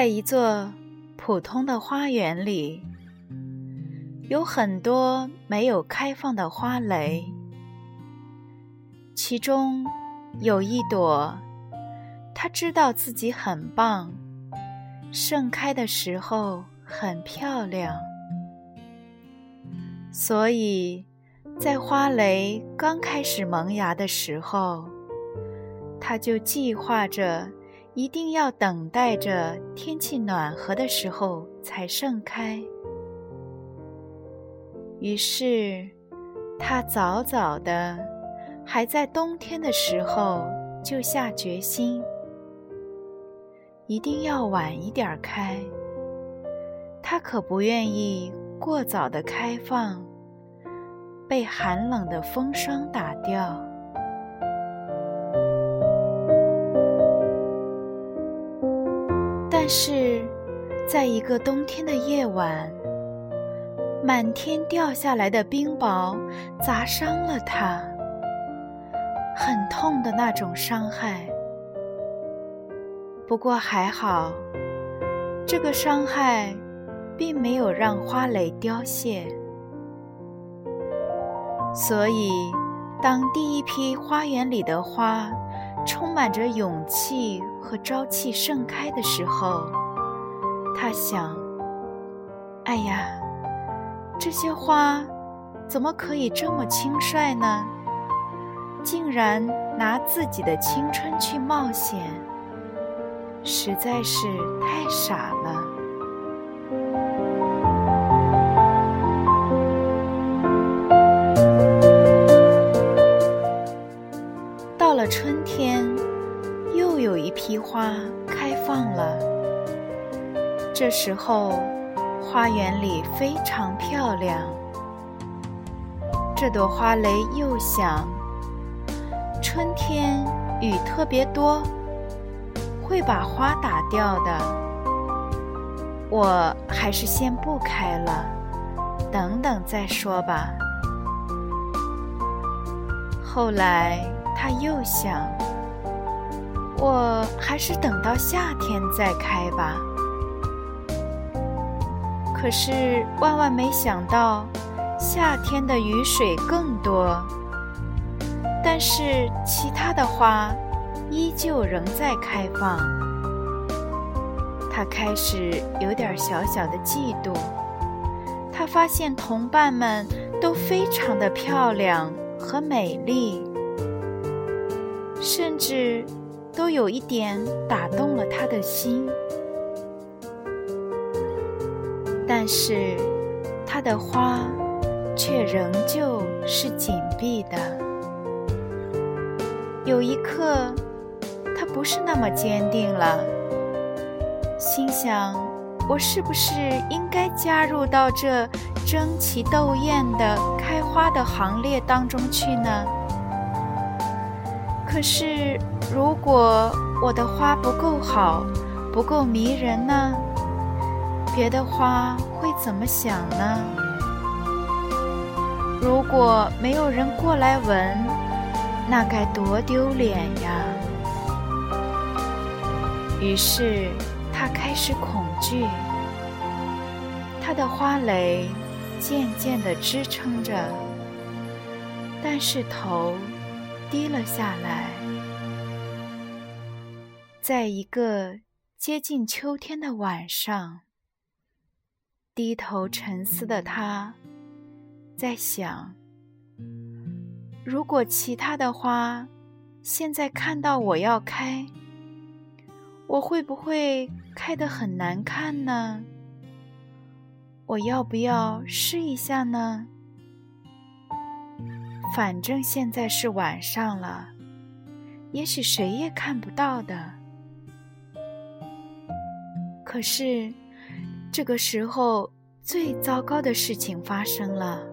在一座普通的花园里，有很多没有开放的花蕾。其中有一朵，它知道自己很棒，盛开的时候很漂亮，所以在花蕾刚开始萌芽的时候，它就计划着。一定要等待着天气暖和的时候才盛开。于是，他早早的，还在冬天的时候就下决心，一定要晚一点开。他可不愿意过早的开放，被寒冷的风霜打掉。是，在一个冬天的夜晚，满天掉下来的冰雹砸伤了他，很痛的那种伤害。不过还好，这个伤害并没有让花蕾凋谢。所以，当第一批花园里的花充满着勇气。和朝气盛开的时候，他想：“哎呀，这些花怎么可以这么轻率呢？竟然拿自己的青春去冒险，实在是太傻了。”有一批花开放了，这时候花园里非常漂亮。这朵花蕾又想：春天雨特别多，会把花打掉的。我还是先不开了，等等再说吧。后来他又想。我还是等到夏天再开吧。可是万万没想到，夏天的雨水更多。但是其他的花依旧仍在开放。他开始有点小小的嫉妒。他发现同伴们都非常的漂亮和美丽，甚至。都有一点打动了他的心，但是他的花却仍旧是紧闭的。有一刻，他不是那么坚定了，心想：我是不是应该加入到这争奇斗艳的开花的行列当中去呢？可是，如果我的花不够好，不够迷人呢？别的花会怎么想呢？如果没有人过来闻，那该多丢脸呀！于是，他开始恐惧。他的花蕾渐渐地支撑着，但是头。低了下来，在一个接近秋天的晚上，低头沉思的他，在想：如果其他的花现在看到我要开，我会不会开得很难看呢？我要不要试一下呢？反正现在是晚上了，也许谁也看不到的。可是，这个时候，最糟糕的事情发生了。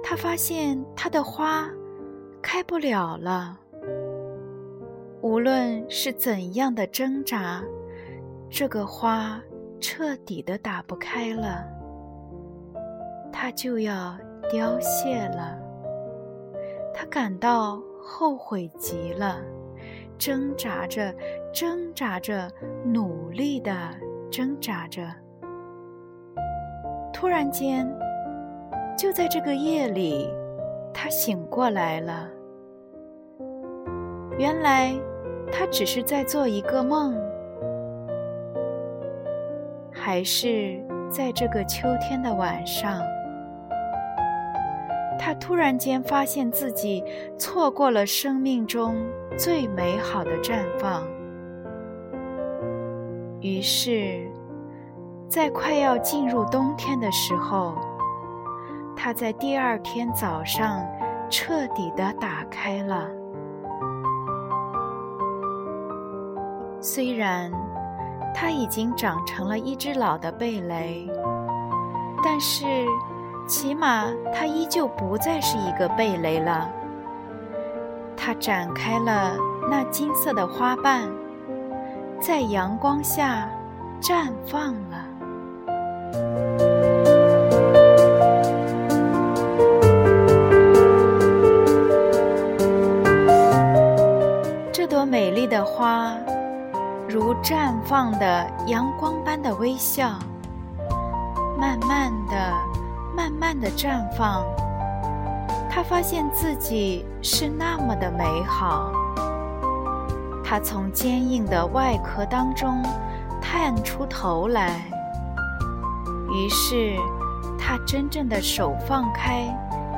他发现他的花开不了了。无论是怎样的挣扎，这个花彻底的打不开了，它就要凋谢了。他感到后悔极了，挣扎着，挣扎着，努力的挣扎着。突然间，就在这个夜里，他醒过来了。原来。他只是在做一个梦，还是在这个秋天的晚上，他突然间发现自己错过了生命中最美好的绽放。于是，在快要进入冬天的时候，他在第二天早上彻底的打开了。虽然它已经长成了一只老的贝雷，但是起码它依旧不再是一个蓓蕾了。它展开了那金色的花瓣，在阳光下绽放了。这朵美丽的花。如绽放的阳光般的微笑，慢慢的、慢慢的绽放。他发现自己是那么的美好。他从坚硬的外壳当中探出头来，于是他真正的手放开，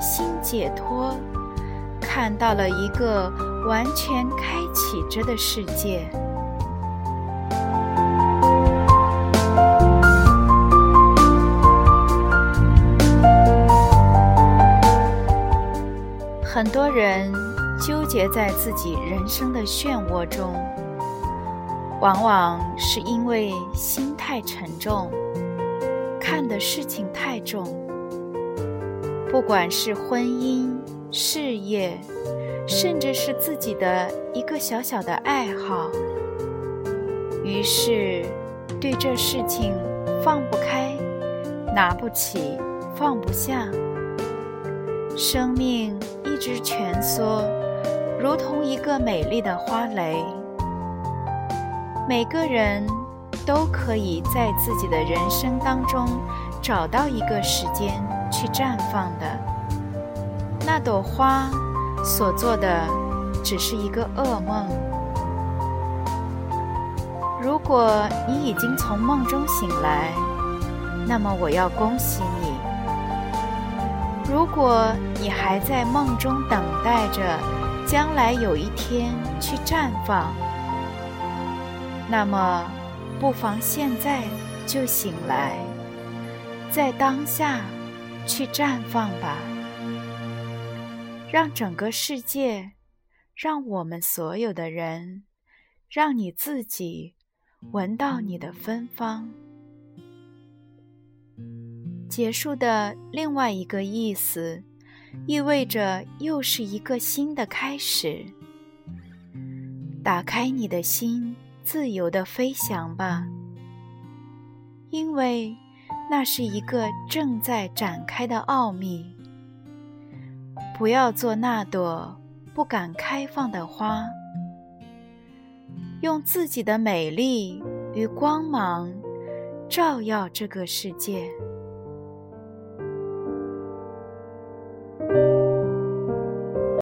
心解脱，看到了一个完全开启着的世界。很多人纠结在自己人生的漩涡中，往往是因为心太沉重，看的事情太重。不管是婚姻、事业，甚至是自己的一个小小的爱好，于是对这事情放不开，拿不起，放不下，生命。一直蜷缩，如同一个美丽的花蕾。每个人都可以在自己的人生当中找到一个时间去绽放的。那朵花所做的只是一个噩梦。如果你已经从梦中醒来，那么我要恭喜你。如果你还在梦中等待着将来有一天去绽放，那么不妨现在就醒来，在当下去绽放吧，让整个世界，让我们所有的人，让你自己闻到你的芬芳。结束的另外一个意思，意味着又是一个新的开始。打开你的心，自由的飞翔吧，因为那是一个正在展开的奥秘。不要做那朵不敢开放的花，用自己的美丽与光芒照耀这个世界。